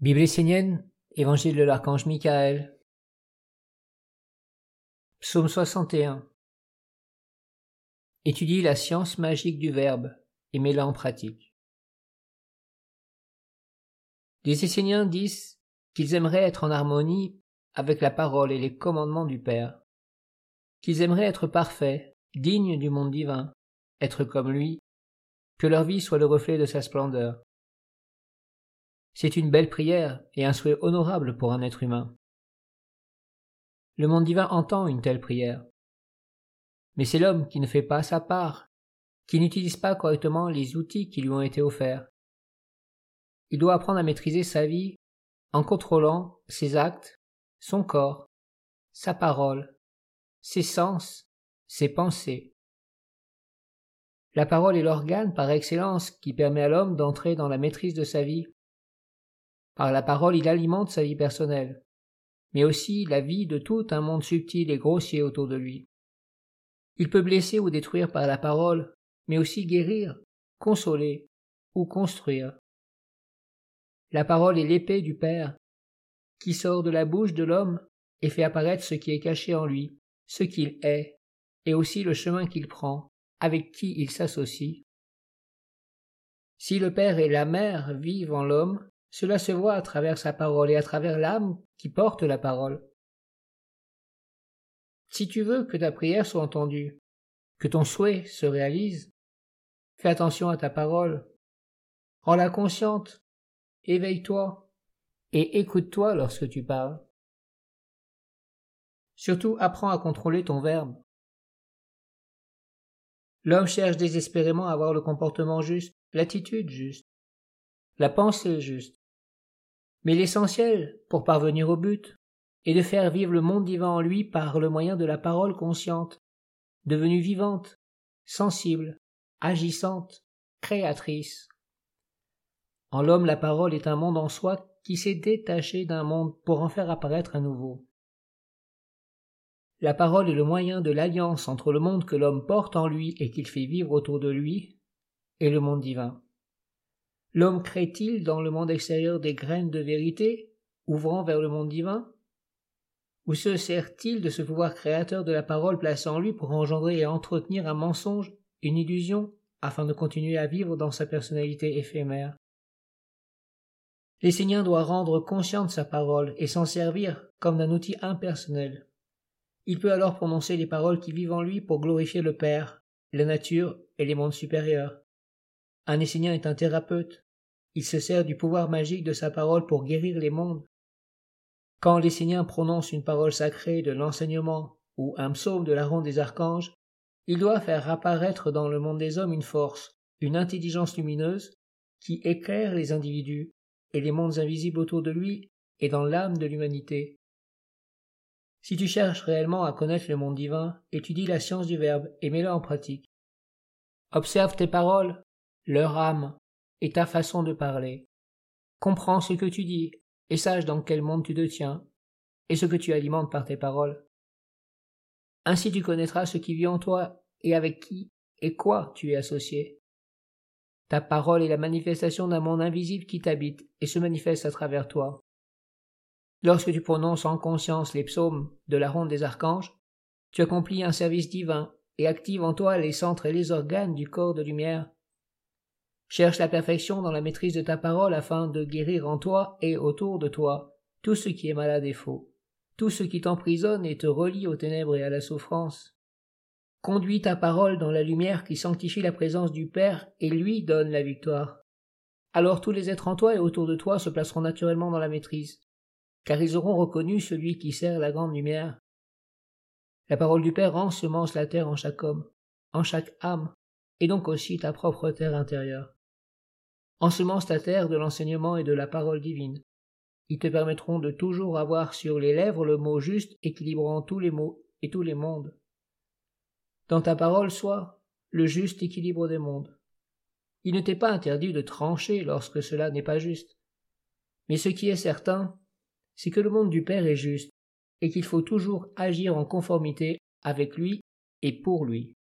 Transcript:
Bible essénienne, Évangile de l'archange Michael. Psaume 61. Étudie la science magique du Verbe et mets-la en pratique. Les Esséniens disent qu'ils aimeraient être en harmonie avec la parole et les commandements du Père, qu'ils aimeraient être parfaits, dignes du monde divin, être comme lui, que leur vie soit le reflet de sa splendeur. C'est une belle prière et un souhait honorable pour un être humain. Le monde divin entend une telle prière. Mais c'est l'homme qui ne fait pas sa part, qui n'utilise pas correctement les outils qui lui ont été offerts. Il doit apprendre à maîtriser sa vie en contrôlant ses actes, son corps, sa parole, ses sens, ses pensées. La parole est l'organe par excellence qui permet à l'homme d'entrer dans la maîtrise de sa vie par la parole, il alimente sa vie personnelle, mais aussi la vie de tout un monde subtil et grossier autour de lui. Il peut blesser ou détruire par la parole, mais aussi guérir, consoler ou construire. La parole est l'épée du Père, qui sort de la bouche de l'homme et fait apparaître ce qui est caché en lui, ce qu'il est, et aussi le chemin qu'il prend, avec qui il s'associe. Si le Père et la Mère vivent en l'homme, cela se voit à travers sa parole et à travers l'âme qui porte la parole. Si tu veux que ta prière soit entendue, que ton souhait se réalise, fais attention à ta parole, rends-la consciente, éveille-toi et écoute-toi lorsque tu parles. Surtout apprends à contrôler ton verbe. L'homme cherche désespérément à avoir le comportement juste, l'attitude juste, la pensée juste. Mais l'essentiel, pour parvenir au but, est de faire vivre le monde divin en lui par le moyen de la parole consciente, devenue vivante, sensible, agissante, créatrice. En l'homme, la parole est un monde en soi qui s'est détaché d'un monde pour en faire apparaître un nouveau. La parole est le moyen de l'alliance entre le monde que l'homme porte en lui et qu'il fait vivre autour de lui et le monde divin. L'homme crée-t-il dans le monde extérieur des graines de vérité, ouvrant vers le monde divin? Ou se sert-il de ce pouvoir créateur de la parole placé en lui pour engendrer et entretenir un mensonge, une illusion, afin de continuer à vivre dans sa personnalité éphémère? L'Essénien doit rendre consciente sa parole et s'en servir comme d'un outil impersonnel. Il peut alors prononcer les paroles qui vivent en lui pour glorifier le Père, la nature et les mondes supérieurs. Un Essénien est un thérapeute. Il se sert du pouvoir magique de sa parole pour guérir les mondes. Quand l'Essénien prononce une parole sacrée de l'enseignement ou un psaume de la ronde des archanges, il doit faire apparaître dans le monde des hommes une force, une intelligence lumineuse qui éclaire les individus et les mondes invisibles autour de lui et dans l'âme de l'humanité. Si tu cherches réellement à connaître le monde divin, étudie la science du Verbe et mets-la en pratique. Observe tes paroles, leur âme et ta façon de parler. Comprends ce que tu dis et sache dans quel monde tu te tiens et ce que tu alimentes par tes paroles. Ainsi tu connaîtras ce qui vit en toi et avec qui et quoi tu es associé. Ta parole est la manifestation d'un monde invisible qui t'habite et se manifeste à travers toi. Lorsque tu prononces en conscience les psaumes de la ronde des archanges, tu accomplis un service divin et actives en toi les centres et les organes du corps de lumière Cherche la perfection dans la maîtrise de ta parole afin de guérir en toi et autour de toi tout ce qui est malade et faux, tout ce qui t'emprisonne et te relie aux ténèbres et à la souffrance. Conduis ta parole dans la lumière qui sanctifie la présence du Père et lui donne la victoire. Alors tous les êtres en toi et autour de toi se placeront naturellement dans la maîtrise, car ils auront reconnu celui qui sert la grande lumière. La parole du Père ensemence la terre en chaque homme, en chaque âme, et donc aussi ta propre terre intérieure. Ensemence ta terre de l'enseignement et de la parole divine. Ils te permettront de toujours avoir sur les lèvres le mot juste équilibrant tous les mots et tous les mondes. Dans ta parole soit le juste équilibre des mondes. Il ne t'est pas interdit de trancher lorsque cela n'est pas juste. Mais ce qui est certain, c'est que le monde du Père est juste, et qu'il faut toujours agir en conformité avec lui et pour lui.